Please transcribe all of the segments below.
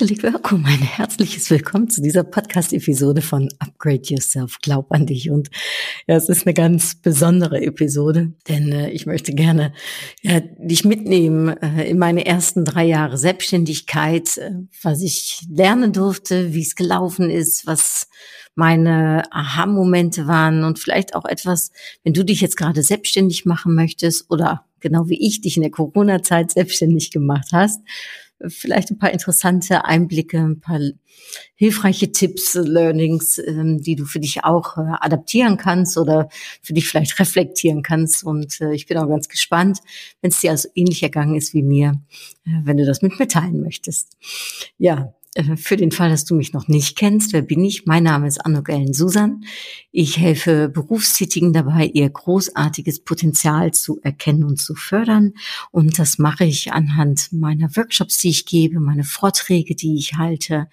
Herzlich willkommen, ein herzliches Willkommen zu dieser Podcast-Episode von Upgrade Yourself, Glaub an dich. Und ja, es ist eine ganz besondere Episode, denn äh, ich möchte gerne ja, dich mitnehmen äh, in meine ersten drei Jahre Selbstständigkeit, äh, was ich lernen durfte, wie es gelaufen ist, was meine Aha-Momente waren und vielleicht auch etwas, wenn du dich jetzt gerade selbstständig machen möchtest oder genau wie ich dich in der Corona-Zeit selbstständig gemacht hast, vielleicht ein paar interessante Einblicke, ein paar hilfreiche Tipps, Learnings, ähm, die du für dich auch äh, adaptieren kannst oder für dich vielleicht reflektieren kannst. Und äh, ich bin auch ganz gespannt, wenn es dir also ähnlich ergangen ist wie mir, äh, wenn du das mit mir teilen möchtest. Ja, für den Fall, dass du mich noch nicht kennst, wer bin ich? Mein Name ist Anuk Ellen Susan. Ich helfe Berufstätigen dabei, ihr großartiges Potenzial zu erkennen und zu fördern. Und das mache ich anhand meiner Workshops, die ich gebe, meine Vorträge, die ich halte,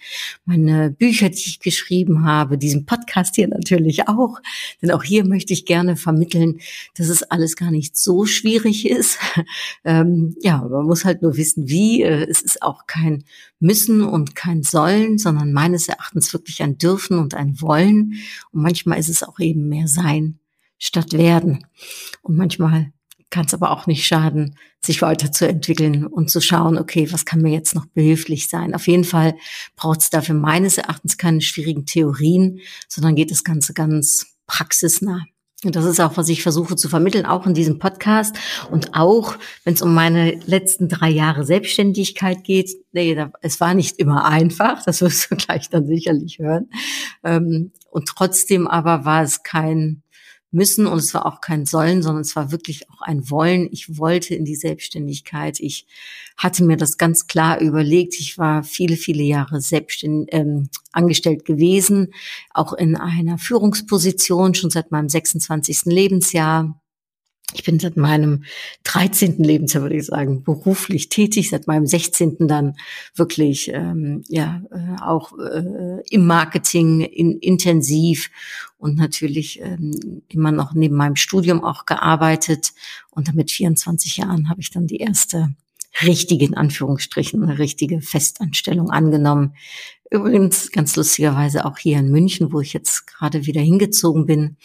meine Bücher, die ich geschrieben habe, diesen Podcast hier natürlich auch. Denn auch hier möchte ich gerne vermitteln, dass es alles gar nicht so schwierig ist. ähm, ja, man muss halt nur wissen, wie. Äh, es ist auch kein Müssen und kein Sollen, sondern meines Erachtens wirklich ein Dürfen und ein Wollen. Und manchmal ist es auch eben mehr Sein statt Werden. Und manchmal kann es aber auch nicht schaden, sich weiterzuentwickeln und zu schauen, okay, was kann mir jetzt noch behilflich sein. Auf jeden Fall braucht es dafür meines Erachtens keine schwierigen Theorien, sondern geht das Ganze ganz praxisnah. Und das ist auch, was ich versuche zu vermitteln, auch in diesem Podcast und auch, wenn es um meine letzten drei Jahre Selbstständigkeit geht. Nee, es war nicht immer einfach, das wirst du gleich dann sicherlich hören. Ähm, und trotzdem aber war es kein müssen und es war auch kein Sollen, sondern es war wirklich auch ein Wollen. Ich wollte in die Selbstständigkeit. Ich hatte mir das ganz klar überlegt. Ich war viele, viele Jahre selbstständig ähm, angestellt gewesen, auch in einer Führungsposition schon seit meinem 26. Lebensjahr ich bin seit meinem 13. Lebensjahr, würde ich sagen, beruflich tätig, seit meinem 16. dann wirklich ähm, ja äh, auch äh, im Marketing in, intensiv und natürlich ähm, immer noch neben meinem Studium auch gearbeitet. Und damit 24 Jahren habe ich dann die erste richtige, in Anführungsstrichen, eine richtige Festanstellung angenommen. Übrigens ganz lustigerweise auch hier in München, wo ich jetzt gerade wieder hingezogen bin.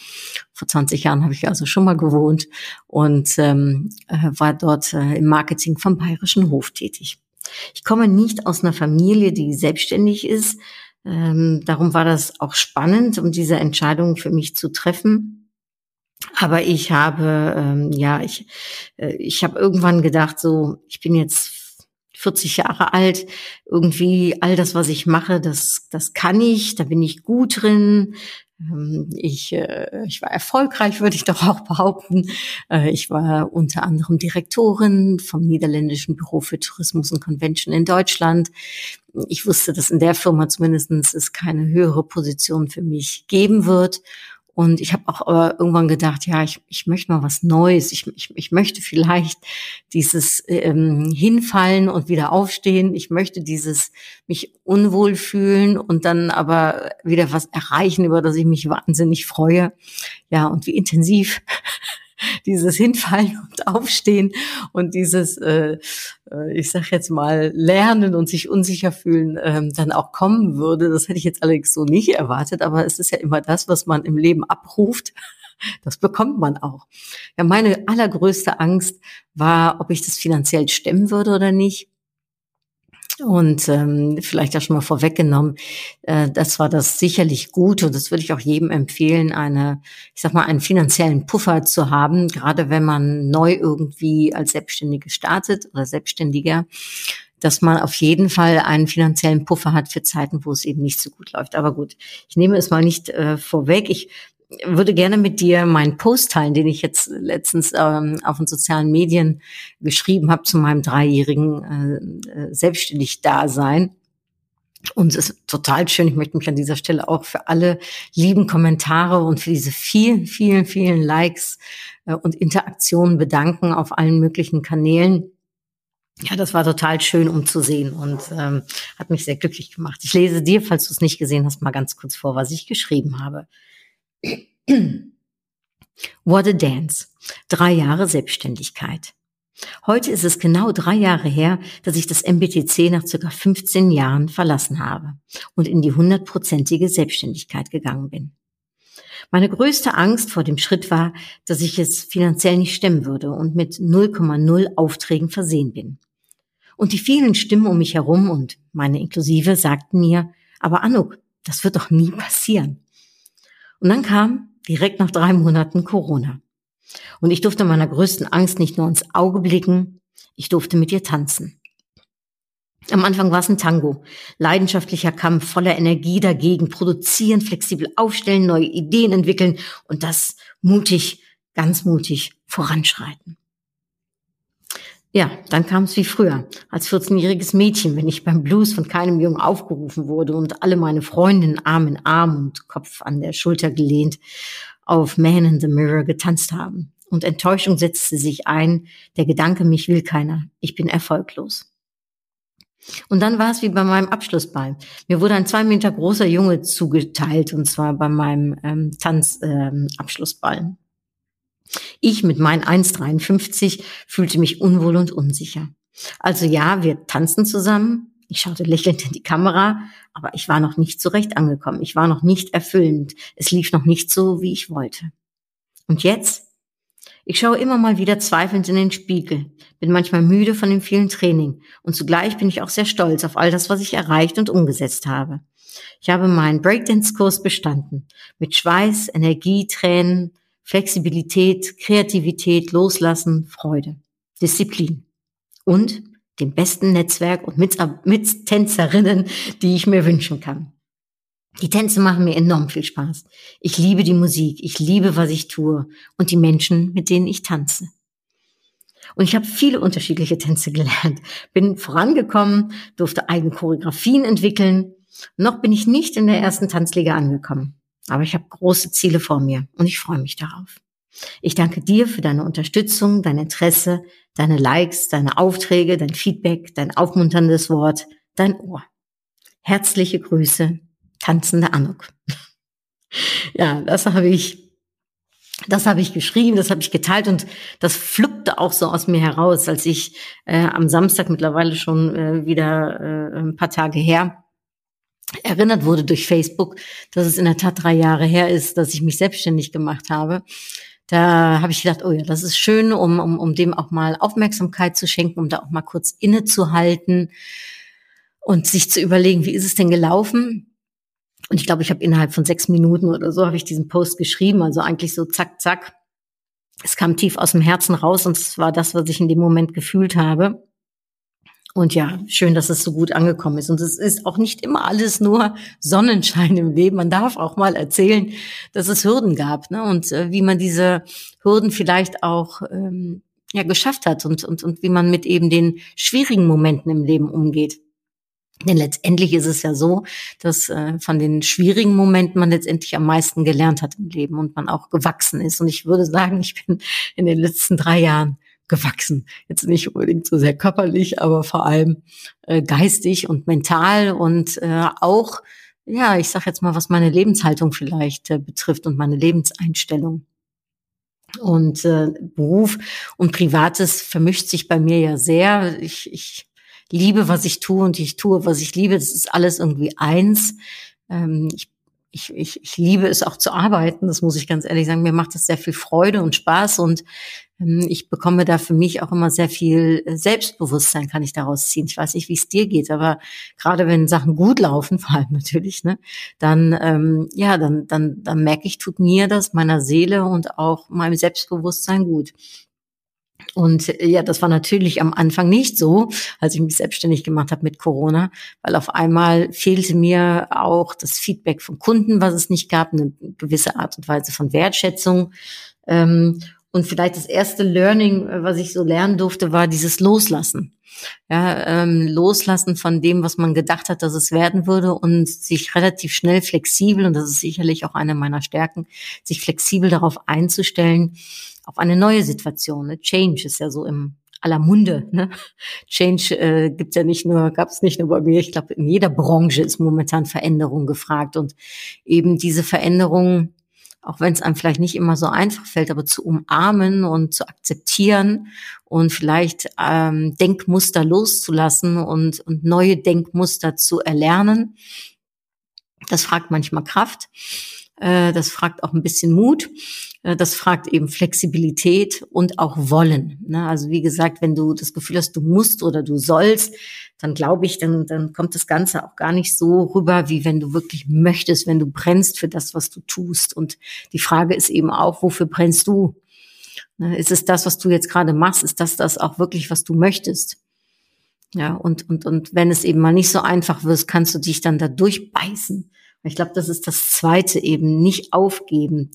Vor 20 Jahren habe ich also schon mal gewohnt und ähm, äh, war dort äh, im Marketing vom Bayerischen Hof tätig. Ich komme nicht aus einer Familie, die selbstständig ist. Ähm, darum war das auch spannend, um diese Entscheidung für mich zu treffen. Aber ich habe, ähm, ja, ich, äh, ich habe irgendwann gedacht, so, ich bin jetzt 40 Jahre alt, irgendwie all das, was ich mache, das, das kann ich, da bin ich gut drin. Ähm, ich, äh, ich war erfolgreich, würde ich doch auch behaupten. Äh, ich war unter anderem Direktorin vom niederländischen Büro für Tourismus und Convention in Deutschland. Ich wusste, dass in der Firma zumindestens es keine höhere Position für mich geben wird. Und ich habe auch aber irgendwann gedacht, ja, ich, ich möchte mal was Neues. Ich, ich, ich möchte vielleicht dieses ähm, Hinfallen und wieder aufstehen. Ich möchte dieses mich unwohl fühlen und dann aber wieder was erreichen, über das ich mich wahnsinnig freue. Ja, und wie intensiv dieses Hinfallen und Aufstehen und dieses, äh, äh, ich sag jetzt mal, Lernen und sich unsicher fühlen ähm, dann auch kommen würde. Das hätte ich jetzt allerdings so nicht erwartet, aber es ist ja immer das, was man im Leben abruft. Das bekommt man auch. Ja, meine allergrößte Angst war, ob ich das finanziell stemmen würde oder nicht. Und ähm, vielleicht auch schon mal vorweggenommen, äh, das war das sicherlich gut und das würde ich auch jedem empfehlen, eine, ich sag mal, einen finanziellen Puffer zu haben, gerade wenn man neu irgendwie als Selbstständige startet oder Selbstständiger, dass man auf jeden Fall einen finanziellen Puffer hat für Zeiten, wo es eben nicht so gut läuft. Aber gut, ich nehme es mal nicht äh, vorweg. Ich würde gerne mit dir meinen Post teilen, den ich jetzt letztens ähm, auf den sozialen Medien geschrieben habe zu meinem dreijährigen äh, äh selbstständig Dasein. Und es ist total schön. Ich möchte mich an dieser Stelle auch für alle lieben Kommentare und für diese vielen, vielen, vielen Likes äh, und Interaktionen bedanken auf allen möglichen Kanälen. Ja, das war total schön, um zu sehen und ähm, hat mich sehr glücklich gemacht. Ich lese dir, falls du es nicht gesehen hast, mal ganz kurz vor, was ich geschrieben habe. What a Dance. Drei Jahre Selbstständigkeit. Heute ist es genau drei Jahre her, dass ich das MBTC nach circa 15 Jahren verlassen habe und in die hundertprozentige Selbstständigkeit gegangen bin. Meine größte Angst vor dem Schritt war, dass ich es finanziell nicht stemmen würde und mit 0,0 Aufträgen versehen bin. Und die vielen Stimmen um mich herum und meine inklusive sagten mir, aber Anuk, das wird doch nie passieren. Und dann kam direkt nach drei Monaten Corona. Und ich durfte meiner größten Angst nicht nur ins Auge blicken, ich durfte mit ihr tanzen. Am Anfang war es ein Tango. Leidenschaftlicher Kampf, voller Energie dagegen, produzieren, flexibel aufstellen, neue Ideen entwickeln und das mutig, ganz mutig voranschreiten. Ja, dann kam es wie früher, als 14-jähriges Mädchen, wenn ich beim Blues von keinem Jungen aufgerufen wurde und alle meine Freundinnen Arm in Arm und Kopf an der Schulter gelehnt auf Man in the Mirror getanzt haben. Und Enttäuschung setzte sich ein, der Gedanke, mich will keiner, ich bin erfolglos. Und dann war es wie bei meinem Abschlussball. Mir wurde ein zwei Meter großer Junge zugeteilt, und zwar bei meinem ähm, Tanzabschlussball. Ähm, ich mit meinen 1,53 fühlte mich unwohl und unsicher. Also ja, wir tanzen zusammen. Ich schaute lächelnd in die Kamera, aber ich war noch nicht so recht angekommen. Ich war noch nicht erfüllend. Es lief noch nicht so, wie ich wollte. Und jetzt? Ich schaue immer mal wieder zweifelnd in den Spiegel, bin manchmal müde von dem vielen Training und zugleich bin ich auch sehr stolz auf all das, was ich erreicht und umgesetzt habe. Ich habe meinen Breakdance-Kurs bestanden. Mit Schweiß, Energie, Tränen, Flexibilität, Kreativität, Loslassen, Freude, Disziplin und dem besten Netzwerk und mit, mit Tänzerinnen, die ich mir wünschen kann. Die Tänze machen mir enorm viel Spaß. Ich liebe die Musik, ich liebe, was ich tue und die Menschen, mit denen ich tanze. Und ich habe viele unterschiedliche Tänze gelernt, bin vorangekommen, durfte eigene Choreografien entwickeln. Noch bin ich nicht in der ersten Tanzliga angekommen. Aber ich habe große Ziele vor mir und ich freue mich darauf. Ich danke dir für deine Unterstützung, dein Interesse, deine Likes, deine Aufträge, dein Feedback, dein aufmunterndes Wort, dein Ohr. Herzliche Grüße, tanzende Anuk. ja, das habe ich, das habe ich geschrieben, das habe ich geteilt und das fluppte auch so aus mir heraus, als ich äh, am Samstag mittlerweile schon äh, wieder äh, ein paar Tage her erinnert wurde durch Facebook, dass es in der Tat drei Jahre her ist, dass ich mich selbstständig gemacht habe. Da habe ich gedacht, oh ja, das ist schön, um, um, um dem auch mal Aufmerksamkeit zu schenken, um da auch mal kurz innezuhalten und sich zu überlegen, wie ist es denn gelaufen? Und ich glaube, ich habe innerhalb von sechs Minuten oder so habe ich diesen Post geschrieben, also eigentlich so zack, zack. Es kam tief aus dem Herzen raus und es war das, was ich in dem Moment gefühlt habe. Und ja, schön, dass es so gut angekommen ist. Und es ist auch nicht immer alles nur Sonnenschein im Leben. Man darf auch mal erzählen, dass es Hürden gab ne? und äh, wie man diese Hürden vielleicht auch ähm, ja geschafft hat und, und, und wie man mit eben den schwierigen Momenten im Leben umgeht. Denn letztendlich ist es ja so, dass äh, von den schwierigen Momenten man letztendlich am meisten gelernt hat im Leben und man auch gewachsen ist. Und ich würde sagen, ich bin in den letzten drei Jahren gewachsen. Jetzt nicht unbedingt so sehr körperlich, aber vor allem äh, geistig und mental und äh, auch, ja, ich sage jetzt mal, was meine Lebenshaltung vielleicht äh, betrifft und meine Lebenseinstellung. Und äh, Beruf und Privates vermischt sich bei mir ja sehr. Ich, ich liebe, was ich tue und ich tue, was ich liebe. Das ist alles irgendwie eins. Ähm, ich ich, ich, ich liebe es auch zu arbeiten, das muss ich ganz ehrlich sagen. Mir macht das sehr viel Freude und Spaß und ähm, ich bekomme da für mich auch immer sehr viel äh, Selbstbewusstsein, kann ich daraus ziehen. Ich weiß nicht, wie es dir geht, aber gerade wenn Sachen gut laufen, vor allem natürlich, ne, dann ähm, ja, dann, dann, dann merke ich, tut mir das, meiner Seele und auch meinem Selbstbewusstsein gut. Und äh, ja, das war natürlich am Anfang nicht so, als ich mich selbstständig gemacht habe mit Corona, weil auf einmal fehlte mir auch das Feedback von Kunden, was es nicht gab, eine gewisse Art und Weise von Wertschätzung. Ähm, und vielleicht das erste Learning, äh, was ich so lernen durfte, war dieses Loslassen. Ja, ähm, loslassen von dem, was man gedacht hat, dass es werden würde und sich relativ schnell flexibel, und das ist sicherlich auch eine meiner Stärken, sich flexibel darauf einzustellen, auf eine neue Situation. Ne? Change ist ja so im aller Munde. Ne? Change äh, gibt ja nicht nur, gab es nicht nur bei mir. Ich glaube, in jeder Branche ist momentan Veränderung gefragt und eben diese Veränderung, auch wenn es einem vielleicht nicht immer so einfach fällt, aber zu umarmen und zu akzeptieren und vielleicht ähm, Denkmuster loszulassen und, und neue Denkmuster zu erlernen. Das fragt manchmal Kraft. Äh, das fragt auch ein bisschen Mut. Äh, das fragt eben Flexibilität und auch Wollen. Ne? Also wie gesagt, wenn du das Gefühl hast, du musst oder du sollst, dann glaube ich, dann, dann kommt das Ganze auch gar nicht so rüber, wie wenn du wirklich möchtest, wenn du brennst für das, was du tust. Und die Frage ist eben auch, wofür brennst du? Ne? Ist es das, was du jetzt gerade machst? Ist das das auch wirklich, was du möchtest? Ja, und, und, und wenn es eben mal nicht so einfach wird, kannst du dich dann da durchbeißen. Ich glaube, das ist das Zweite eben, nicht aufgeben,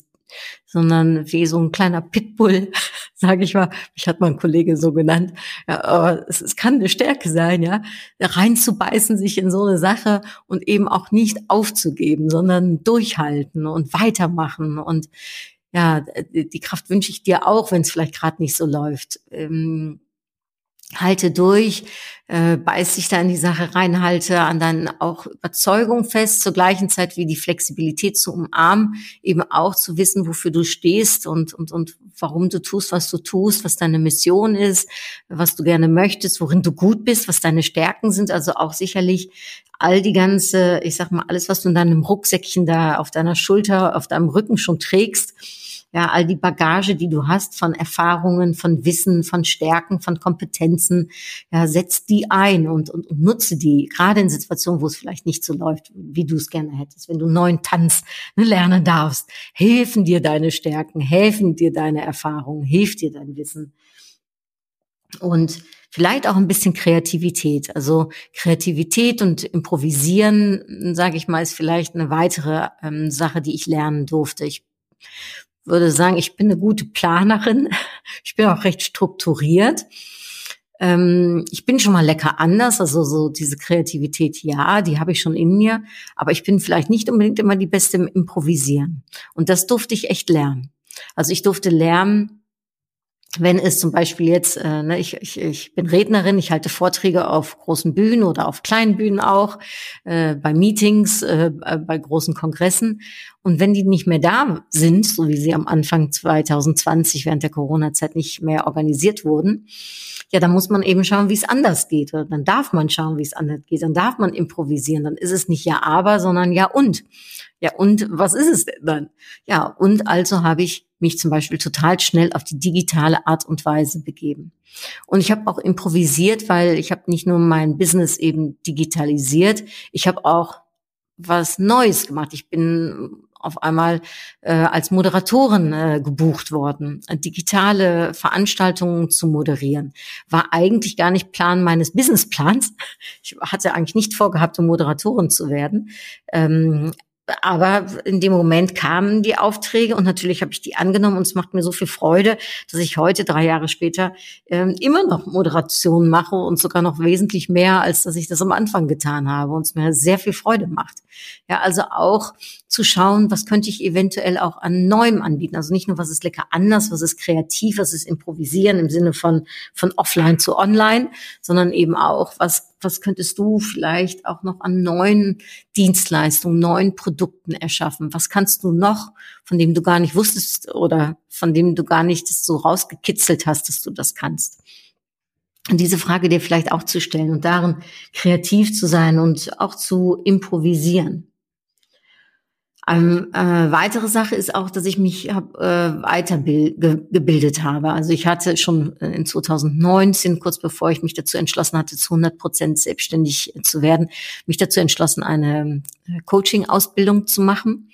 sondern wie so ein kleiner Pitbull, sage ich mal, mich hat mein Kollege so genannt, ja, aber es, es kann eine Stärke sein, ja, reinzubeißen sich in so eine Sache und eben auch nicht aufzugeben, sondern durchhalten und weitermachen. Und ja, die Kraft wünsche ich dir auch, wenn es vielleicht gerade nicht so läuft. Ähm, halte durch, äh, beiß dich da in die Sache rein, halte an deinen auch Überzeugung fest, zur gleichen Zeit wie die Flexibilität zu umarmen, eben auch zu wissen, wofür du stehst und, und, und warum du tust, was du tust, was deine Mission ist, was du gerne möchtest, worin du gut bist, was deine Stärken sind, also auch sicherlich all die ganze, ich sag mal, alles, was du in deinem Rucksäckchen da auf deiner Schulter, auf deinem Rücken schon trägst, ja, all die Bagage, die du hast von Erfahrungen, von Wissen, von Stärken, von Kompetenzen, ja, setz die ein und, und, und nutze die, gerade in Situationen, wo es vielleicht nicht so läuft, wie du es gerne hättest. Wenn du neuen Tanz ne, lernen darfst, helfen dir deine Stärken, helfen dir deine Erfahrungen, hilft dir dein Wissen. Und vielleicht auch ein bisschen Kreativität. Also Kreativität und Improvisieren, sage ich mal, ist vielleicht eine weitere ähm, Sache, die ich lernen durfte. Ich würde sagen, ich bin eine gute Planerin. Ich bin auch recht strukturiert. Ähm, ich bin schon mal lecker anders, also so diese Kreativität, ja, die habe ich schon in mir, aber ich bin vielleicht nicht unbedingt immer die Beste im Improvisieren. Und das durfte ich echt lernen. Also ich durfte lernen, wenn es zum Beispiel jetzt, äh, ne, ich, ich, ich bin Rednerin, ich halte Vorträge auf großen Bühnen oder auf kleinen Bühnen auch, äh, bei Meetings, äh, bei großen Kongressen. Und wenn die nicht mehr da sind, so wie sie am Anfang 2020 während der Corona-Zeit nicht mehr organisiert wurden, ja, dann muss man eben schauen, wie es anders geht. Oder dann darf man schauen, wie es anders geht. Dann darf man improvisieren. Dann ist es nicht ja aber, sondern ja und. Ja, und was ist es denn dann? Ja, und also habe ich mich zum Beispiel total schnell auf die digitale Art und Weise begeben. Und ich habe auch improvisiert, weil ich habe nicht nur mein Business eben digitalisiert, ich habe auch was Neues gemacht. Ich bin auf einmal äh, als Moderatorin äh, gebucht worden, digitale Veranstaltungen zu moderieren. War eigentlich gar nicht Plan meines Businessplans. Ich hatte eigentlich nicht vorgehabt, um Moderatorin zu werden. Ähm, aber in dem Moment kamen die Aufträge und natürlich habe ich die angenommen und es macht mir so viel Freude, dass ich heute, drei Jahre später, äh, immer noch Moderation mache und sogar noch wesentlich mehr, als dass ich das am Anfang getan habe und es mir sehr viel Freude macht. Ja, also auch zu schauen, was könnte ich eventuell auch an Neuem anbieten. Also nicht nur, was ist lecker anders, was ist kreativ, was ist improvisieren im Sinne von, von offline zu online, sondern eben auch, was was könntest du vielleicht auch noch an neuen Dienstleistungen, neuen Produkten erschaffen? Was kannst du noch, von dem du gar nicht wusstest oder von dem du gar nicht so rausgekitzelt hast, dass du das kannst? Und diese Frage dir vielleicht auch zu stellen und darin kreativ zu sein und auch zu improvisieren. Eine äh, weitere Sache ist auch, dass ich mich hab, äh, weitergebildet habe. Also ich hatte schon äh, in 2019, kurz bevor ich mich dazu entschlossen hatte, zu 100 Prozent selbstständig zu werden, mich dazu entschlossen, eine äh, Coaching-Ausbildung zu machen.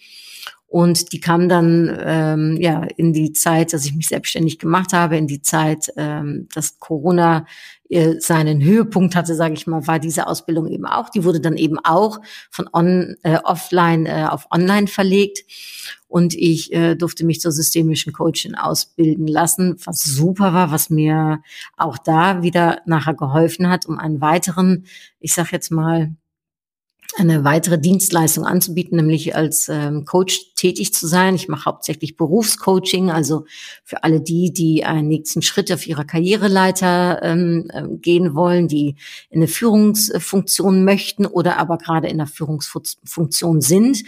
Und die kam dann ähm, ja in die Zeit, dass ich mich selbstständig gemacht habe, in die Zeit, ähm, dass Corona äh, seinen Höhepunkt hatte, sage ich mal, war diese Ausbildung eben auch. Die wurde dann eben auch von on, äh, offline äh, auf online verlegt und ich äh, durfte mich zur systemischen Coachin ausbilden lassen, was super war, was mir auch da wieder nachher geholfen hat, um einen weiteren, ich sag jetzt mal, eine weitere Dienstleistung anzubieten, nämlich als ähm, Coach tätig zu sein. Ich mache hauptsächlich Berufscoaching, also für alle die, die einen nächsten Schritt auf ihrer Karriereleiter ähm, äh, gehen wollen, die in eine Führungsfunktion möchten oder aber gerade in der Führungsfunktion sind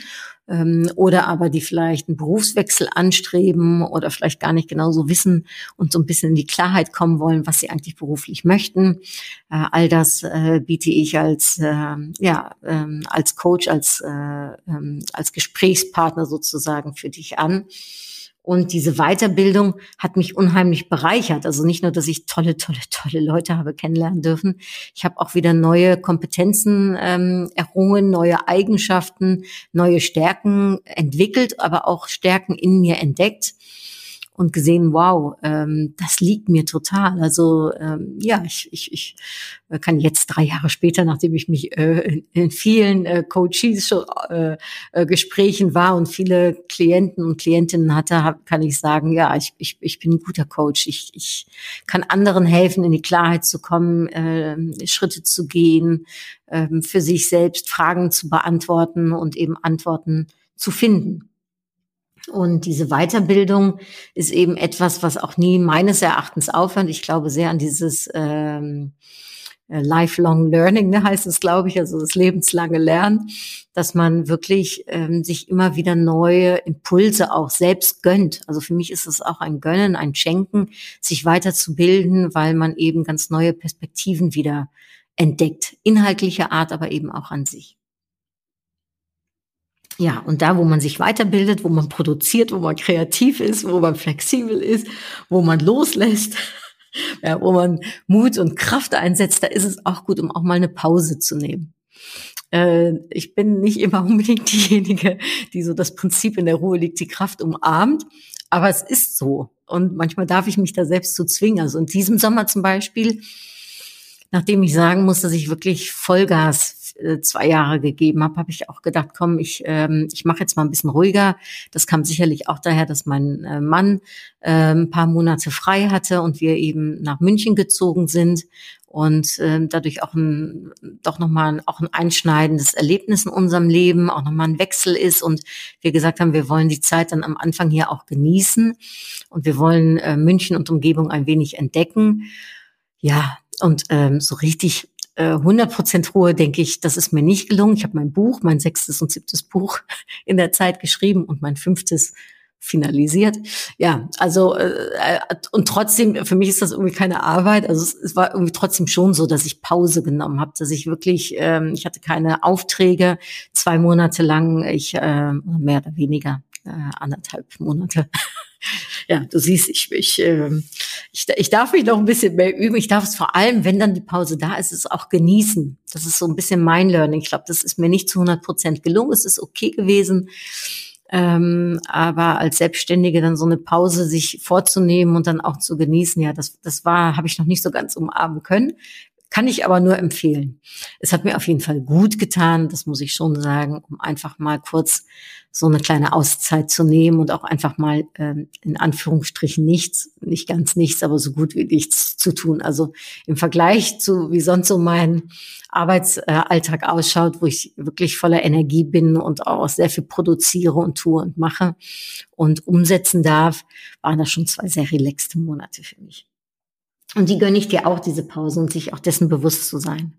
ähm, oder aber die vielleicht einen Berufswechsel anstreben oder vielleicht gar nicht genau so wissen und so ein bisschen in die Klarheit kommen wollen, was sie eigentlich beruflich möchten. Äh, all das äh, biete ich als äh, ja ähm, als Coach, als äh, ähm, als Gesprächspartner sozusagen für dich an. Und diese Weiterbildung hat mich unheimlich bereichert. Also nicht nur, dass ich tolle, tolle, tolle Leute habe kennenlernen dürfen. Ich habe auch wieder neue Kompetenzen ähm, errungen, neue Eigenschaften, neue Stärken entwickelt, aber auch Stärken in mir entdeckt und gesehen, wow, ähm, das liegt mir total. Also ähm, ja, ich, ich, ich kann jetzt drei Jahre später, nachdem ich mich äh, in, in vielen äh, Coaches schon, äh, äh, Gesprächen war und viele Klienten und Klientinnen hatte, hab, kann ich sagen, ja, ich, ich, ich bin ein guter Coach. Ich, ich kann anderen helfen, in die Klarheit zu kommen, äh, Schritte zu gehen, äh, für sich selbst Fragen zu beantworten und eben Antworten zu finden. Und diese Weiterbildung ist eben etwas, was auch nie meines Erachtens aufhört. Ich glaube sehr an dieses ähm, äh, Lifelong Learning, ne, heißt es, glaube ich, also das lebenslange Lernen, dass man wirklich ähm, sich immer wieder neue Impulse auch selbst gönnt. Also für mich ist es auch ein Gönnen, ein Schenken, sich weiterzubilden, weil man eben ganz neue Perspektiven wieder entdeckt, inhaltlicher Art, aber eben auch an sich. Ja, und da, wo man sich weiterbildet, wo man produziert, wo man kreativ ist, wo man flexibel ist, wo man loslässt, ja, wo man Mut und Kraft einsetzt, da ist es auch gut, um auch mal eine Pause zu nehmen. Äh, ich bin nicht immer unbedingt diejenige, die so das Prinzip in der Ruhe liegt, die Kraft umarmt, aber es ist so. Und manchmal darf ich mich da selbst zu zwingen. Also in diesem Sommer zum Beispiel, nachdem ich sagen muss, dass ich wirklich Vollgas äh, zwei Jahre gegeben habe, habe ich auch gedacht, komm, ich, ähm, ich mache jetzt mal ein bisschen ruhiger. Das kam sicherlich auch daher, dass mein äh, Mann äh, ein paar Monate frei hatte und wir eben nach München gezogen sind und äh, dadurch auch ein doch nochmal auch ein einschneidendes Erlebnis in unserem Leben, auch nochmal ein Wechsel ist und wir gesagt haben, wir wollen die Zeit dann am Anfang hier auch genießen und wir wollen äh, München und Umgebung ein wenig entdecken. Ja, und ähm, so richtig 100% äh, Ruhe, denke ich, das ist mir nicht gelungen. Ich habe mein Buch, mein sechstes und siebtes Buch in der Zeit geschrieben und mein fünftes finalisiert. Ja, also äh, und trotzdem, für mich ist das irgendwie keine Arbeit. Also es, es war irgendwie trotzdem schon so, dass ich Pause genommen habe, dass ich wirklich, ähm, ich hatte keine Aufträge, zwei Monate lang, ich äh, mehr oder weniger äh, anderthalb Monate ja, du siehst, ich, ich, äh, ich, ich darf mich noch ein bisschen mehr üben. Ich darf es vor allem, wenn dann die Pause da ist, es auch genießen. Das ist so ein bisschen mein Learning. Ich glaube, das ist mir nicht zu 100 Prozent gelungen. Es ist okay gewesen. Ähm, aber als Selbstständige dann so eine Pause sich vorzunehmen und dann auch zu genießen, ja, das, das war, habe ich noch nicht so ganz umarmen können. Kann ich aber nur empfehlen. Es hat mir auf jeden Fall gut getan, das muss ich schon sagen, um einfach mal kurz so eine kleine Auszeit zu nehmen und auch einfach mal ähm, in Anführungsstrichen nichts, nicht ganz nichts, aber so gut wie nichts zu tun. Also im Vergleich zu, wie sonst so mein Arbeitsalltag ausschaut, wo ich wirklich voller Energie bin und auch sehr viel produziere und tue und mache und umsetzen darf, waren das schon zwei sehr relaxte Monate für mich. Und die gönne ich dir auch, diese Pausen und sich auch dessen bewusst zu sein.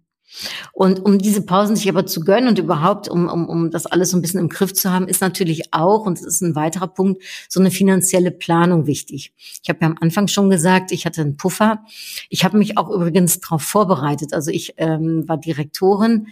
Und um diese Pausen sich aber zu gönnen und überhaupt, um, um, um das alles so ein bisschen im Griff zu haben, ist natürlich auch, und das ist ein weiterer Punkt, so eine finanzielle Planung wichtig. Ich habe ja am Anfang schon gesagt, ich hatte einen Puffer. Ich habe mich auch übrigens darauf vorbereitet. Also ich ähm, war Direktorin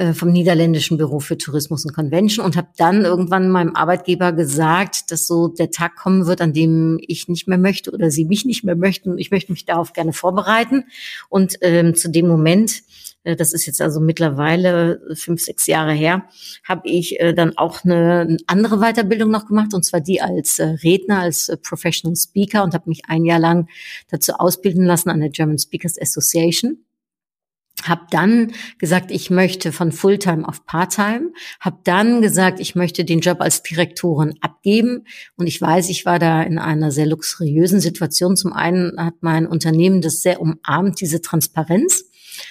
äh, vom niederländischen Büro für Tourismus und Convention und habe dann irgendwann meinem Arbeitgeber gesagt, dass so der Tag kommen wird, an dem ich nicht mehr möchte oder sie mich nicht mehr möchten. Ich möchte mich darauf gerne vorbereiten. Und ähm, zu dem Moment äh, das ist jetzt also mittlerweile fünf, sechs Jahre her, habe ich äh, dann auch eine andere Weiterbildung noch gemacht, und zwar die als Redner, als Professional Speaker und habe mich ein Jahr lang dazu ausbilden lassen an der German Speakers Association habe dann gesagt, ich möchte von Fulltime auf Parttime, habe dann gesagt, ich möchte den Job als Direktorin abgeben und ich weiß, ich war da in einer sehr luxuriösen Situation. Zum einen hat mein Unternehmen das sehr umarmt, diese Transparenz.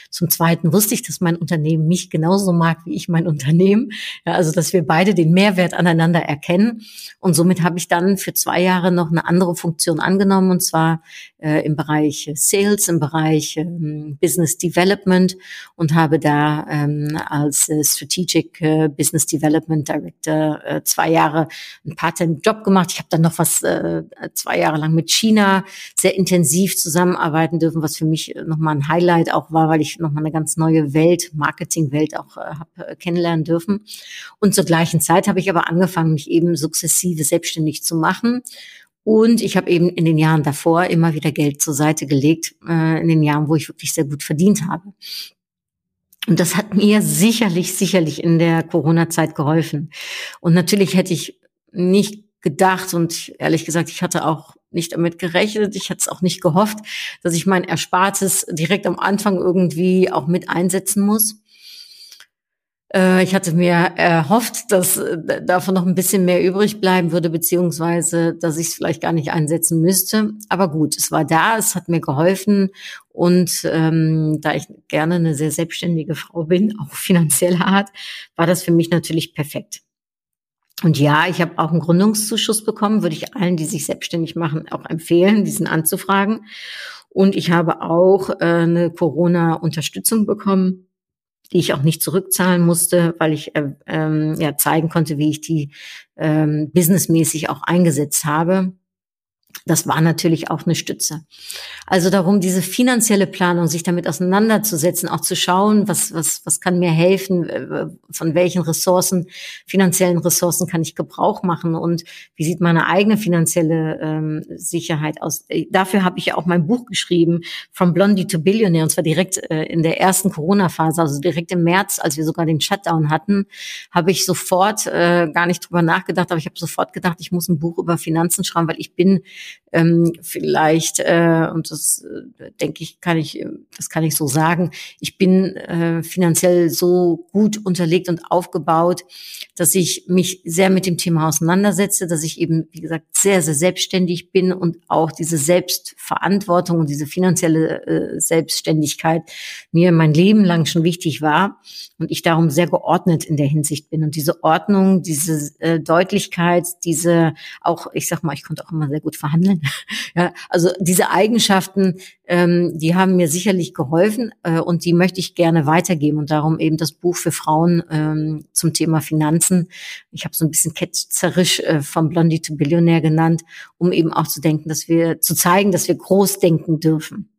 Zum Zweiten wusste ich, dass mein Unternehmen mich genauso mag wie ich mein Unternehmen. Ja, also, dass wir beide den Mehrwert aneinander erkennen. Und somit habe ich dann für zwei Jahre noch eine andere Funktion angenommen, und zwar äh, im Bereich Sales, im Bereich ähm, Business Development und habe da ähm, als äh, Strategic äh, Business Development Director äh, zwei Jahre einen Part-Time-Job gemacht. Ich habe dann noch was äh, zwei Jahre lang mit China sehr intensiv zusammenarbeiten dürfen, was für mich nochmal ein Highlight auch war, weil ich nochmal eine ganz neue Welt, Marketingwelt auch äh, habe äh, kennenlernen dürfen. Und zur gleichen Zeit habe ich aber angefangen, mich eben sukzessive selbstständig zu machen. Und ich habe eben in den Jahren davor immer wieder Geld zur Seite gelegt, äh, in den Jahren, wo ich wirklich sehr gut verdient habe. Und das hat mir sicherlich, sicherlich in der Corona-Zeit geholfen. Und natürlich hätte ich nicht gedacht und ehrlich gesagt, ich hatte auch nicht damit gerechnet. Ich hatte es auch nicht gehofft, dass ich mein Erspartes direkt am Anfang irgendwie auch mit einsetzen muss. Äh, ich hatte mir erhofft, dass äh, davon noch ein bisschen mehr übrig bleiben würde, beziehungsweise, dass ich es vielleicht gar nicht einsetzen müsste. Aber gut, es war da, es hat mir geholfen. Und ähm, da ich gerne eine sehr selbstständige Frau bin, auch finanzieller Art, war das für mich natürlich perfekt. Und ja, ich habe auch einen Gründungszuschuss bekommen, würde ich allen, die sich selbstständig machen, auch empfehlen, diesen anzufragen. Und ich habe auch äh, eine Corona-Unterstützung bekommen, die ich auch nicht zurückzahlen musste, weil ich äh, ähm, ja zeigen konnte, wie ich die ähm, businessmäßig auch eingesetzt habe das war natürlich auch eine Stütze. Also darum, diese finanzielle Planung, sich damit auseinanderzusetzen, auch zu schauen, was, was, was kann mir helfen, äh, von welchen Ressourcen, finanziellen Ressourcen kann ich Gebrauch machen und wie sieht meine eigene finanzielle ähm, Sicherheit aus. Äh, dafür habe ich ja auch mein Buch geschrieben, From Blondie to Billionaire, und zwar direkt äh, in der ersten Corona-Phase, also direkt im März, als wir sogar den Shutdown hatten, habe ich sofort äh, gar nicht drüber nachgedacht, aber ich habe sofort gedacht, ich muss ein Buch über Finanzen schreiben, weil ich bin ähm, vielleicht, äh, und das äh, denke ich, kann ich, das kann ich so sagen, ich bin äh, finanziell so gut unterlegt und aufgebaut, dass ich mich sehr mit dem Thema auseinandersetze, dass ich eben, wie gesagt, sehr, sehr selbstständig bin und auch diese Selbstverantwortung und diese finanzielle äh, Selbstständigkeit mir mein Leben lang schon wichtig war und ich darum sehr geordnet in der Hinsicht bin. Und diese Ordnung, diese äh, Deutlichkeit, diese auch, ich sag mal, ich konnte auch immer sehr gut verhandeln. ja, also diese Eigenschaften, ähm, die haben mir sicherlich geholfen äh, und die möchte ich gerne weitergeben. Und darum eben das Buch für Frauen ähm, zum Thema Finanzen. Ich habe so ein bisschen ketzerisch äh, vom Blondie to Billionär genannt, um eben auch zu denken, dass wir, zu zeigen, dass wir groß denken dürfen.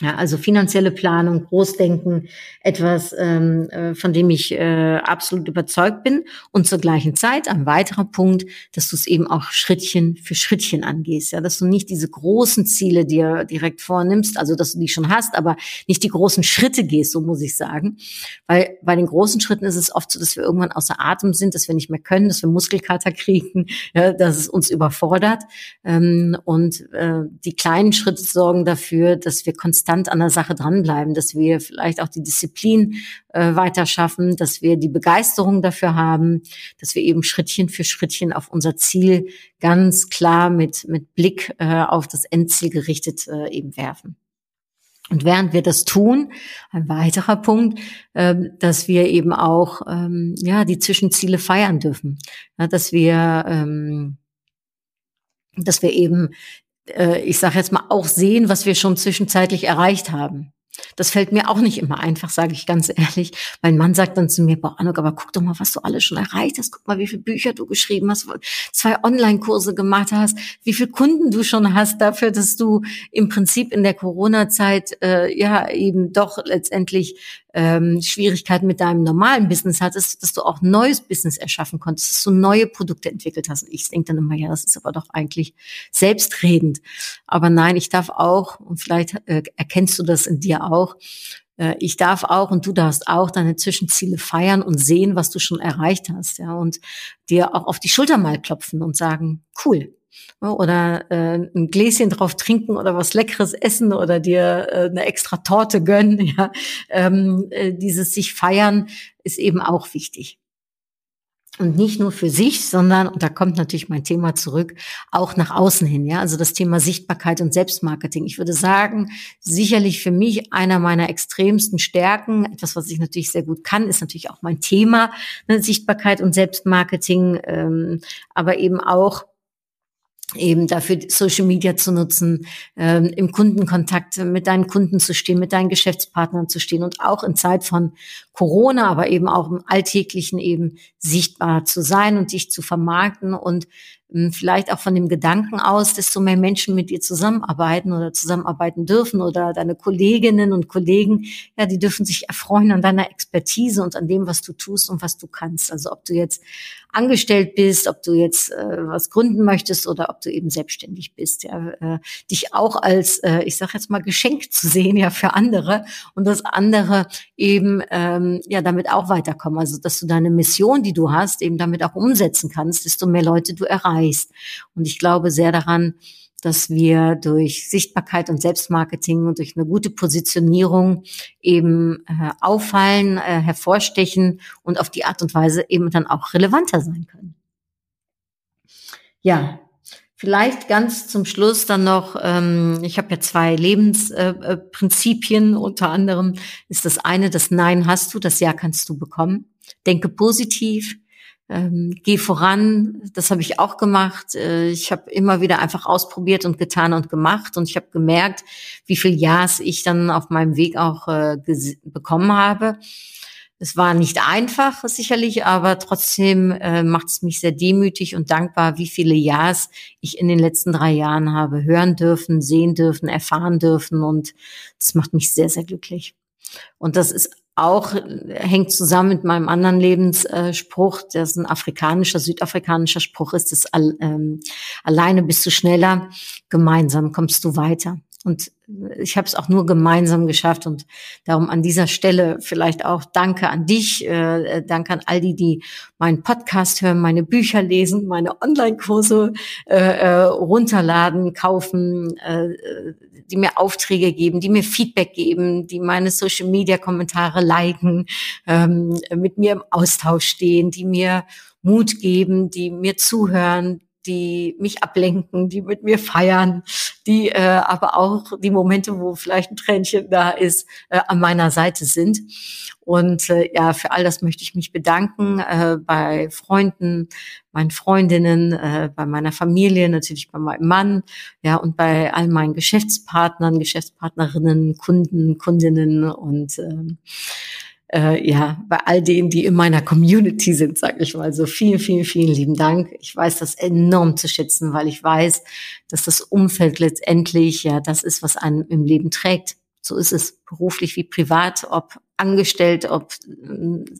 Ja, also finanzielle Planung, Großdenken, etwas, ähm, äh, von dem ich äh, absolut überzeugt bin. Und zur gleichen Zeit ein weiterer Punkt, dass du es eben auch Schrittchen für Schrittchen angehst. Ja, dass du nicht diese großen Ziele dir direkt vornimmst, also dass du die schon hast, aber nicht die großen Schritte gehst, so muss ich sagen. Weil bei den großen Schritten ist es oft so, dass wir irgendwann außer Atem sind, dass wir nicht mehr können, dass wir Muskelkater kriegen, ja, dass es uns überfordert. Ähm, und äh, die kleinen Schritte sorgen dafür, dass wir konstant konstant an der Sache dranbleiben, dass wir vielleicht auch die Disziplin äh, weiter schaffen, dass wir die Begeisterung dafür haben, dass wir eben Schrittchen für Schrittchen auf unser Ziel ganz klar mit, mit Blick äh, auf das Endziel gerichtet äh, eben werfen. Und während wir das tun, ein weiterer Punkt, äh, dass wir eben auch ähm, ja die Zwischenziele feiern dürfen, dass wir ähm, dass wir eben äh, ich sage jetzt mal, auch sehen, was wir schon zwischenzeitlich erreicht haben. Das fällt mir auch nicht immer einfach, sage ich ganz ehrlich. Mein Mann sagt dann zu mir, boah, Anuk, aber guck doch mal, was du alles schon erreicht hast. Guck mal, wie viele Bücher du geschrieben hast, zwei Online-Kurse gemacht hast, wie viele Kunden du schon hast dafür, dass du im Prinzip in der Corona-Zeit äh, ja eben doch letztendlich ähm, Schwierigkeiten mit deinem normalen Business hattest, dass du auch neues Business erschaffen konntest, dass du neue Produkte entwickelt hast. Und ich denke dann immer, ja, das ist aber doch eigentlich selbstredend. Aber nein, ich darf auch, und vielleicht äh, erkennst du das in dir auch, äh, ich darf auch und du darfst auch deine Zwischenziele feiern und sehen, was du schon erreicht hast, ja, und dir auch auf die Schulter mal klopfen und sagen, cool, oder äh, ein Gläschen drauf trinken oder was Leckeres essen oder dir äh, eine extra Torte gönnen. Ja, ähm, äh, dieses sich feiern ist eben auch wichtig. Und nicht nur für sich, sondern, und da kommt natürlich mein Thema zurück, auch nach außen hin, ja. Also das Thema Sichtbarkeit und Selbstmarketing. Ich würde sagen, sicherlich für mich einer meiner extremsten Stärken, etwas, was ich natürlich sehr gut kann, ist natürlich auch mein Thema, ne, Sichtbarkeit und Selbstmarketing, ähm, aber eben auch eben dafür Social Media zu nutzen, ähm, im Kundenkontakt mit deinen Kunden zu stehen, mit deinen Geschäftspartnern zu stehen und auch in Zeit von Corona, aber eben auch im Alltäglichen eben sichtbar zu sein und dich zu vermarkten und vielleicht auch von dem Gedanken aus, desto mehr Menschen mit dir zusammenarbeiten oder zusammenarbeiten dürfen oder deine Kolleginnen und Kollegen, ja, die dürfen sich erfreuen an deiner Expertise und an dem, was du tust und was du kannst. Also ob du jetzt angestellt bist, ob du jetzt äh, was gründen möchtest oder ob du eben selbstständig bist, ja, äh, dich auch als, äh, ich sage jetzt mal, Geschenk zu sehen, ja, für andere und dass andere eben ähm, ja damit auch weiterkommen. Also dass du deine Mission, die du hast, eben damit auch umsetzen kannst, desto mehr Leute du erreichst. Und ich glaube sehr daran, dass wir durch Sichtbarkeit und Selbstmarketing und durch eine gute Positionierung eben äh, auffallen, äh, hervorstechen und auf die Art und Weise eben dann auch relevanter sein können. Ja, vielleicht ganz zum Schluss dann noch, ähm, ich habe ja zwei Lebensprinzipien, äh, äh unter anderem ist das eine, das Nein hast du, das Ja kannst du bekommen. Denke positiv, ähm, geh voran. Das habe ich auch gemacht. Äh, ich habe immer wieder einfach ausprobiert und getan und gemacht und ich habe gemerkt, wie viel Ja's ich dann auf meinem Weg auch äh, bekommen habe. Es war nicht einfach, sicherlich, aber trotzdem äh, macht es mich sehr demütig und dankbar, wie viele Ja's ich in den letzten drei Jahren habe hören dürfen, sehen dürfen, erfahren dürfen und das macht mich sehr, sehr glücklich. Und das ist auch hängt zusammen mit meinem anderen Lebensspruch, das ist ein afrikanischer, südafrikanischer Spruch ist, das ähm, alleine bist du schneller, gemeinsam kommst du weiter. Und ich habe es auch nur gemeinsam geschafft. Und darum an dieser Stelle vielleicht auch Danke an dich, äh, Danke an all die, die meinen Podcast hören, meine Bücher lesen, meine Online-Kurse äh, äh, runterladen, kaufen, äh, die mir Aufträge geben, die mir Feedback geben, die meine Social-Media-Kommentare liken, ähm, mit mir im Austausch stehen, die mir Mut geben, die mir zuhören, die mich ablenken, die mit mir feiern, die äh, aber auch die Momente, wo vielleicht ein Tränchen da ist, äh, an meiner Seite sind. Und äh, ja, für all das möchte ich mich bedanken äh, bei Freunden, meinen Freundinnen, äh, bei meiner Familie, natürlich bei meinem Mann, ja, und bei all meinen Geschäftspartnern, Geschäftspartnerinnen, Kunden, Kundinnen und äh, äh, ja, bei all denen, die in meiner Community sind, sag ich mal so. Vielen, vielen, vielen lieben Dank. Ich weiß das enorm zu schätzen, weil ich weiß, dass das Umfeld letztendlich ja das ist, was einen im Leben trägt. So ist es beruflich wie privat, ob angestellt, ob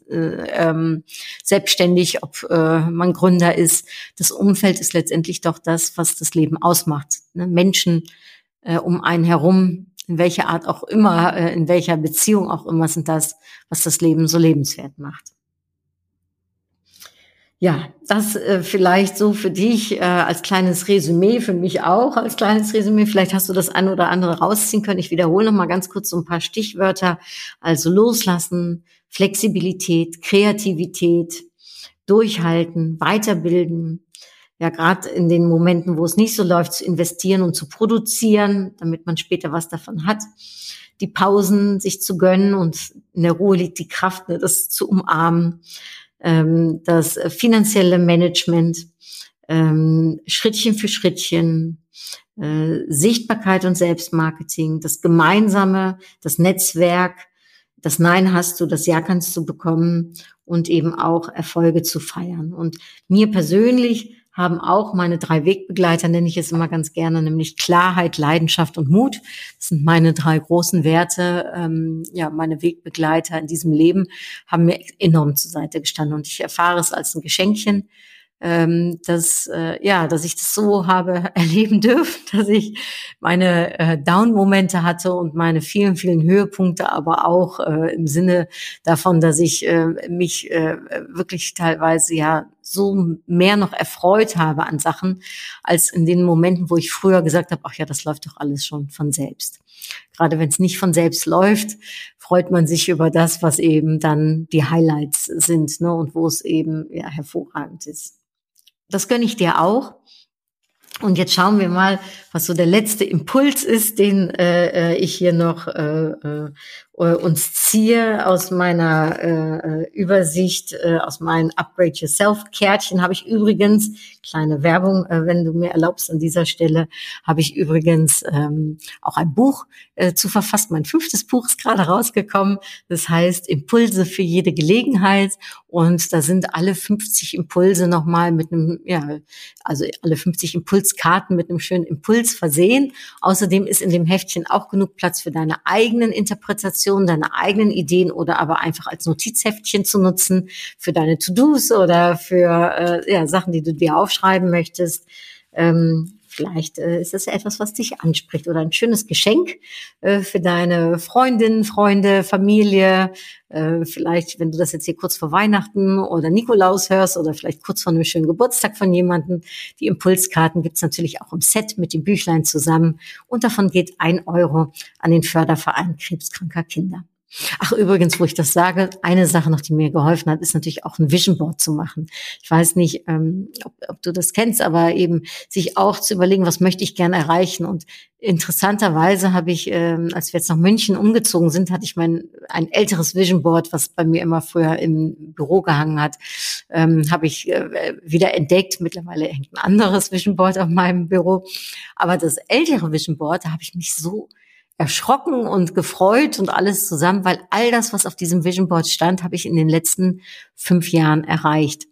äh, ähm, selbstständig, ob äh, man Gründer ist. Das Umfeld ist letztendlich doch das, was das Leben ausmacht. Ne? Menschen äh, um einen herum, in welcher Art auch immer, äh, in welcher Beziehung auch immer, sind das, was das Leben so lebenswert macht. Ja, das äh, vielleicht so für dich äh, als kleines Resümee, für mich auch als kleines Resümee. Vielleicht hast du das eine oder andere rausziehen können. Ich wiederhole noch mal ganz kurz so ein paar Stichwörter. Also loslassen, Flexibilität, Kreativität, durchhalten, weiterbilden, ja gerade in den Momenten, wo es nicht so läuft, zu investieren und zu produzieren, damit man später was davon hat. Die Pausen sich zu gönnen und in der Ruhe liegt die Kraft, ne, das zu umarmen. Ähm, das finanzielle Management, ähm, Schrittchen für Schrittchen, äh, Sichtbarkeit und Selbstmarketing, das Gemeinsame, das Netzwerk, das Nein hast du, das Ja kannst du bekommen und eben auch Erfolge zu feiern. Und mir persönlich haben auch meine drei Wegbegleiter, nenne ich es immer ganz gerne, nämlich Klarheit, Leidenschaft und Mut. Das sind meine drei großen Werte. Ähm, ja, meine Wegbegleiter in diesem Leben haben mir enorm zur Seite gestanden und ich erfahre es als ein Geschenkchen, ähm, dass äh, ja, dass ich das so habe erleben dürfen, dass ich meine äh, Down-Momente hatte und meine vielen, vielen Höhepunkte, aber auch äh, im Sinne davon, dass ich äh, mich äh, wirklich teilweise ja so mehr noch erfreut habe an Sachen, als in den Momenten, wo ich früher gesagt habe, ach ja, das läuft doch alles schon von selbst. Gerade wenn es nicht von selbst läuft, freut man sich über das, was eben dann die Highlights sind ne, und wo es eben ja, hervorragend ist. Das gönne ich dir auch. Und jetzt schauen wir mal, was so der letzte Impuls ist, den äh, äh ich hier noch äh, äh, äh, uns ziehe aus meiner äh, äh, Übersicht, äh, aus meinen Upgrade Yourself Kärtchen habe ich übrigens, kleine Werbung, äh, wenn du mir erlaubst an dieser Stelle, habe ich übrigens ähm, auch ein Buch äh, zu verfasst. Mein fünftes Buch ist gerade rausgekommen. Das heißt Impulse für jede Gelegenheit. Und da sind alle 50 Impulse nochmal mit einem, ja, also alle 50 Impulskarten mit einem schönen Impuls versehen. Außerdem ist in dem Heftchen auch genug Platz für deine eigenen Interpretationen deine eigenen Ideen oder aber einfach als Notizheftchen zu nutzen für deine To-Dos oder für äh, ja, Sachen, die du dir aufschreiben möchtest. Ähm, Vielleicht äh, ist das ja etwas, was dich anspricht oder ein schönes Geschenk äh, für deine Freundinnen, Freunde, Familie. Äh, vielleicht, wenn du das jetzt hier kurz vor Weihnachten oder Nikolaus hörst oder vielleicht kurz vor einem schönen Geburtstag von jemandem. Die Impulskarten gibt's natürlich auch im Set mit dem Büchlein zusammen. Und davon geht ein Euro an den Förderverein krebskranker Kinder. Ach, übrigens, wo ich das sage, eine Sache noch, die mir geholfen hat, ist natürlich auch ein Vision Board zu machen. Ich weiß nicht, ähm, ob, ob du das kennst, aber eben sich auch zu überlegen, was möchte ich gerne erreichen. Und interessanterweise habe ich, ähm, als wir jetzt nach München umgezogen sind, hatte ich mein ein älteres Vision Board, was bei mir immer früher im Büro gehangen hat, ähm, habe ich äh, wieder entdeckt. Mittlerweile hängt ein anderes Vision Board auf meinem Büro. Aber das ältere Vision Board, da habe ich mich so erschrocken und gefreut und alles zusammen, weil all das, was auf diesem Vision Board stand, habe ich in den letzten fünf Jahren erreicht.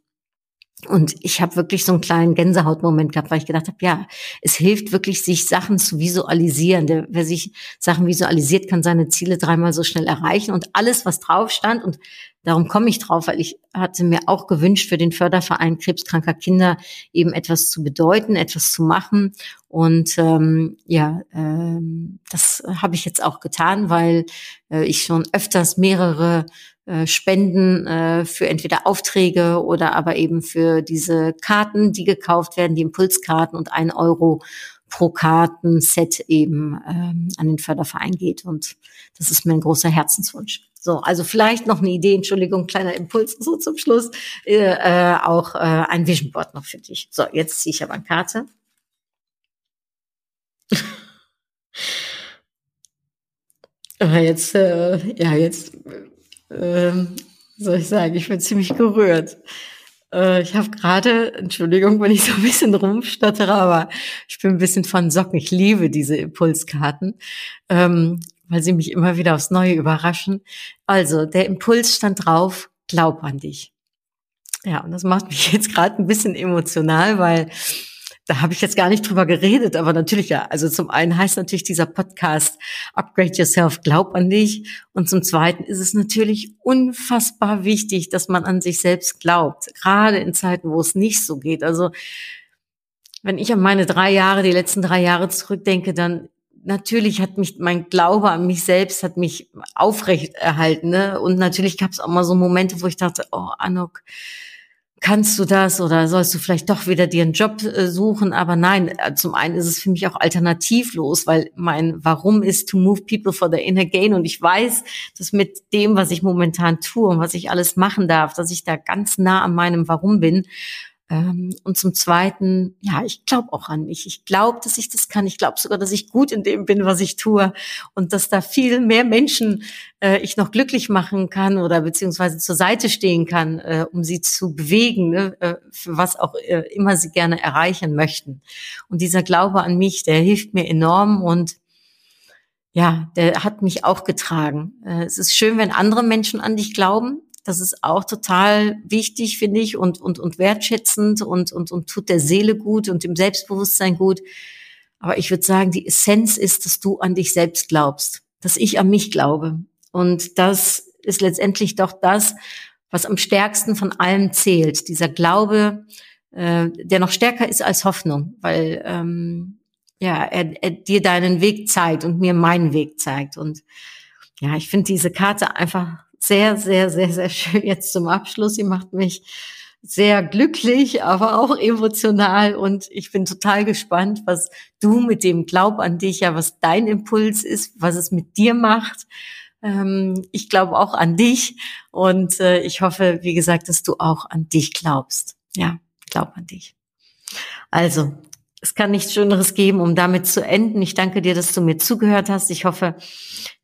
Und ich habe wirklich so einen kleinen Gänsehautmoment gehabt, weil ich gedacht habe, ja, es hilft wirklich, sich Sachen zu visualisieren. Der, wer sich Sachen visualisiert, kann seine Ziele dreimal so schnell erreichen. Und alles, was drauf stand, und darum komme ich drauf, weil ich hatte mir auch gewünscht, für den Förderverein krebskranker Kinder eben etwas zu bedeuten, etwas zu machen. Und ähm, ja, ähm, das habe ich jetzt auch getan, weil äh, ich schon öfters mehrere äh, Spenden äh, für entweder Aufträge oder aber eben für diese Karten, die gekauft werden, die Impulskarten und ein Euro pro Kartenset eben ähm, an den Förderverein geht. Und das ist mir ein großer Herzenswunsch. So, also vielleicht noch eine Idee, Entschuldigung, kleiner Impuls so zum Schluss, äh, äh, auch äh, ein Vision Board noch für dich. So, jetzt ziehe ich aber eine Karte. jetzt, äh, ja, jetzt ähm, soll ich sagen, ich bin ziemlich gerührt. Äh, ich habe gerade, Entschuldigung, wenn ich so ein bisschen rumstottere, aber ich bin ein bisschen von Socken. Ich liebe diese Impulskarten, ähm, weil sie mich immer wieder aufs Neue überraschen. Also, der Impuls stand drauf, glaub an dich. Ja, und das macht mich jetzt gerade ein bisschen emotional, weil da habe ich jetzt gar nicht drüber geredet, aber natürlich ja. Also zum einen heißt natürlich dieser Podcast Upgrade Yourself, glaub an dich. Und zum zweiten ist es natürlich unfassbar wichtig, dass man an sich selbst glaubt. Gerade in Zeiten, wo es nicht so geht. Also wenn ich an meine drei Jahre, die letzten drei Jahre zurückdenke, dann natürlich hat mich mein Glaube an mich selbst hat mich aufrecht erhalten. Ne? Und natürlich gab es auch mal so Momente, wo ich dachte, oh Anok, kannst du das oder sollst du vielleicht doch wieder dir einen Job äh, suchen? Aber nein, äh, zum einen ist es für mich auch alternativlos, weil mein Warum ist to move people for the inner gain und ich weiß, dass mit dem, was ich momentan tue und was ich alles machen darf, dass ich da ganz nah an meinem Warum bin und zum Zweiten, ja, ich glaube auch an mich. Ich glaube, dass ich das kann. Ich glaube sogar, dass ich gut in dem bin, was ich tue und dass da viel mehr Menschen äh, ich noch glücklich machen kann oder beziehungsweise zur Seite stehen kann, äh, um sie zu bewegen, ne, äh, für was auch äh, immer sie gerne erreichen möchten. Und dieser Glaube an mich, der hilft mir enorm und ja, der hat mich auch getragen. Äh, es ist schön, wenn andere Menschen an dich glauben, das ist auch total wichtig, finde ich, und, und, und wertschätzend und, und, und tut der Seele gut und dem Selbstbewusstsein gut. Aber ich würde sagen, die Essenz ist, dass du an dich selbst glaubst, dass ich an mich glaube. Und das ist letztendlich doch das, was am stärksten von allem zählt. Dieser Glaube, äh, der noch stärker ist als Hoffnung, weil ähm, ja er, er dir deinen Weg zeigt und mir meinen Weg zeigt. Und ja, ich finde diese Karte einfach sehr, sehr, sehr, sehr schön jetzt zum Abschluss. Sie macht mich sehr glücklich, aber auch emotional und ich bin total gespannt, was du mit dem Glaub an dich, ja, was dein Impuls ist, was es mit dir macht. Ähm, ich glaube auch an dich und äh, ich hoffe, wie gesagt, dass du auch an dich glaubst. Ja, glaub an dich. Also, es kann nichts Schöneres geben, um damit zu enden. Ich danke dir, dass du mir zugehört hast. Ich hoffe,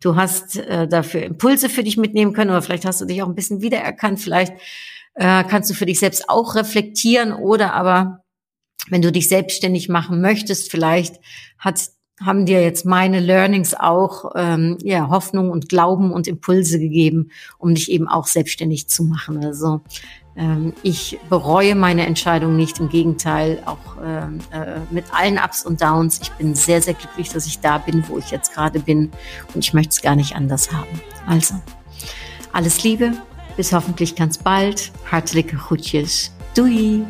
du hast äh, dafür Impulse für dich mitnehmen können oder vielleicht hast du dich auch ein bisschen wiedererkannt. Vielleicht äh, kannst du für dich selbst auch reflektieren oder aber, wenn du dich selbstständig machen möchtest, vielleicht hat haben dir jetzt meine Learnings auch ähm, ja, Hoffnung und Glauben und Impulse gegeben, um dich eben auch selbstständig zu machen. Also ähm, ich bereue meine Entscheidung nicht, im Gegenteil, auch ähm, äh, mit allen Ups und Downs. Ich bin sehr, sehr glücklich, dass ich da bin, wo ich jetzt gerade bin und ich möchte es gar nicht anders haben. Also, alles Liebe, bis hoffentlich ganz bald. Hartelijke groetjes. Doei!